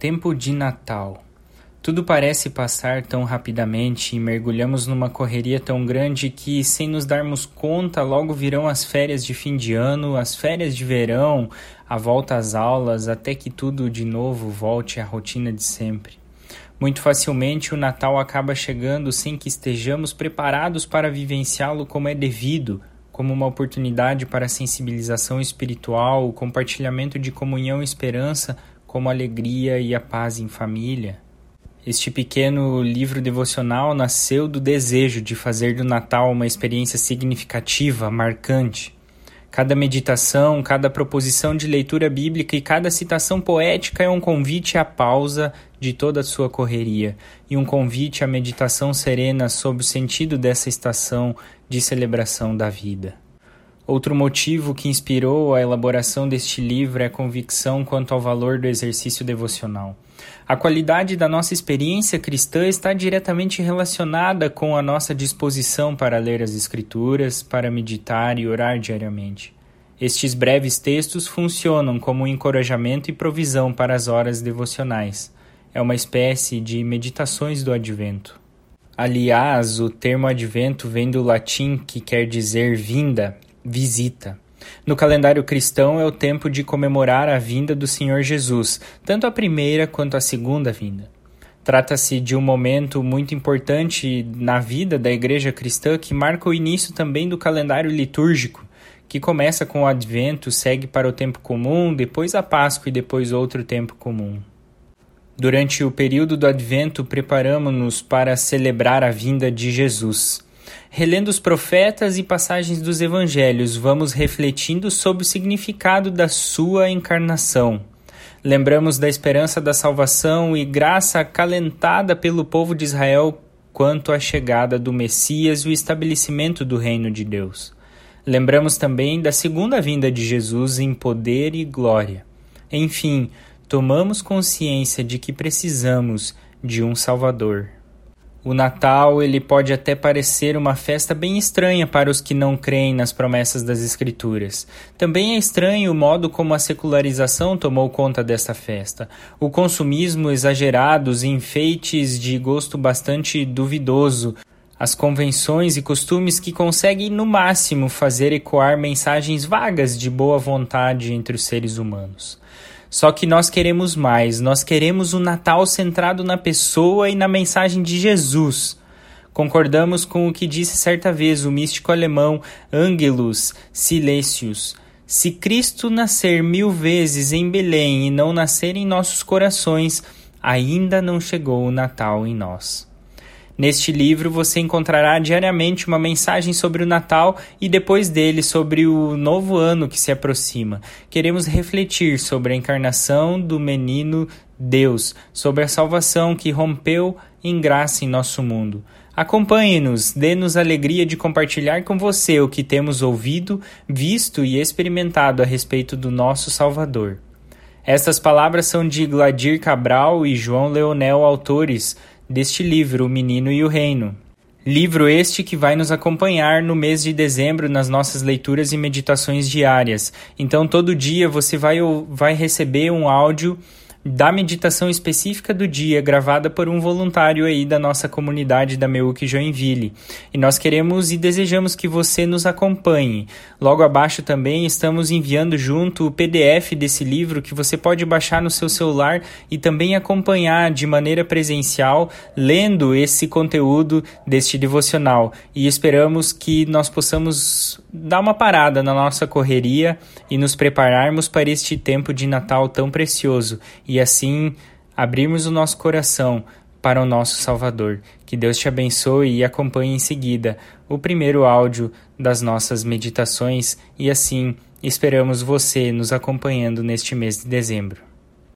Tempo de Natal. Tudo parece passar tão rapidamente e mergulhamos numa correria tão grande que, sem nos darmos conta, logo virão as férias de fim de ano, as férias de verão, a volta às aulas, até que tudo de novo volte à rotina de sempre. Muito facilmente o Natal acaba chegando sem que estejamos preparados para vivenciá-lo como é devido, como uma oportunidade para sensibilização espiritual, compartilhamento de comunhão e esperança como alegria e a paz em família. Este pequeno livro devocional nasceu do desejo de fazer do Natal uma experiência significativa, marcante. Cada meditação, cada proposição de leitura bíblica e cada citação poética é um convite à pausa de toda a sua correria e um convite à meditação serena sobre o sentido dessa estação de celebração da vida. Outro motivo que inspirou a elaboração deste livro é a convicção quanto ao valor do exercício devocional. A qualidade da nossa experiência cristã está diretamente relacionada com a nossa disposição para ler as Escrituras, para meditar e orar diariamente. Estes breves textos funcionam como um encorajamento e provisão para as horas devocionais. É uma espécie de meditações do advento. Aliás, o termo advento vem do latim que quer dizer vinda, visita. No calendário cristão é o tempo de comemorar a vinda do Senhor Jesus, tanto a primeira quanto a segunda vinda. Trata-se de um momento muito importante na vida da igreja cristã que marca o início também do calendário litúrgico, que começa com o advento, segue para o tempo comum, depois a Páscoa e depois outro tempo comum. Durante o período do advento, preparamos-nos para celebrar a vinda de Jesus. Relendo os profetas e passagens dos evangelhos, vamos refletindo sobre o significado da sua encarnação. Lembramos da esperança da salvação e graça acalentada pelo povo de Israel quanto à chegada do Messias e o estabelecimento do reino de Deus. Lembramos também da segunda vinda de Jesus em poder e glória. Enfim, tomamos consciência de que precisamos de um Salvador. O Natal ele pode até parecer uma festa bem estranha para os que não creem nas promessas das Escrituras. Também é estranho o modo como a secularização tomou conta desta festa. O consumismo exagerado, os enfeites de gosto bastante duvidoso, as convenções e costumes que conseguem no máximo fazer ecoar mensagens vagas de boa vontade entre os seres humanos. Só que nós queremos mais, nós queremos um Natal centrado na pessoa e na mensagem de Jesus. Concordamos com o que disse certa vez o místico alemão Angelus Silesius. Se Cristo nascer mil vezes em Belém e não nascer em nossos corações, ainda não chegou o Natal em nós. Neste livro você encontrará diariamente uma mensagem sobre o Natal e depois dele sobre o novo ano que se aproxima. Queremos refletir sobre a encarnação do menino Deus, sobre a salvação que rompeu em graça em nosso mundo. Acompanhe-nos, dê-nos alegria de compartilhar com você o que temos ouvido, visto e experimentado a respeito do nosso Salvador. Estas palavras são de Gladir Cabral e João Leonel, autores deste livro, O Menino e o Reino. Livro este que vai nos acompanhar no mês de dezembro nas nossas leituras e meditações diárias. Então, todo dia você vai, vai receber um áudio da meditação específica do dia, gravada por um voluntário aí da nossa comunidade da Meuc Joinville. E nós queremos e desejamos que você nos acompanhe. Logo abaixo também estamos enviando junto o PDF desse livro que você pode baixar no seu celular e também acompanhar de maneira presencial, lendo esse conteúdo deste devocional. E esperamos que nós possamos dar uma parada na nossa correria e nos prepararmos para este tempo de Natal tão precioso e assim abrirmos o nosso coração para o nosso Salvador. Que Deus te abençoe e acompanhe em seguida o primeiro áudio das nossas meditações e assim esperamos você nos acompanhando neste mês de dezembro.